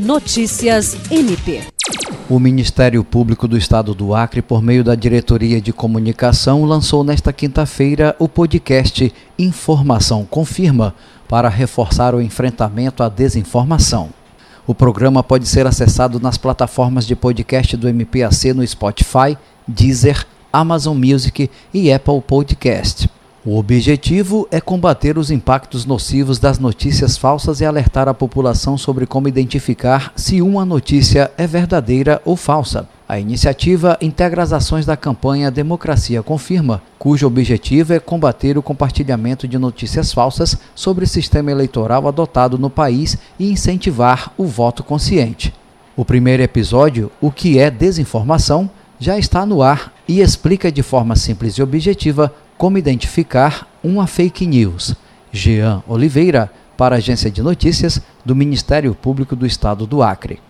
Notícias MP. O Ministério Público do Estado do Acre, por meio da Diretoria de Comunicação, lançou nesta quinta-feira o podcast Informação Confirma para reforçar o enfrentamento à desinformação. O programa pode ser acessado nas plataformas de podcast do MPAC no Spotify, Deezer, Amazon Music e Apple Podcast. O objetivo é combater os impactos nocivos das notícias falsas e alertar a população sobre como identificar se uma notícia é verdadeira ou falsa. A iniciativa integra as ações da campanha Democracia Confirma, cujo objetivo é combater o compartilhamento de notícias falsas sobre o sistema eleitoral adotado no país e incentivar o voto consciente. O primeiro episódio, O que é desinformação, já está no ar e explica de forma simples e objetiva como identificar uma fake news. Jean Oliveira, para a Agência de Notícias do Ministério Público do Estado do Acre.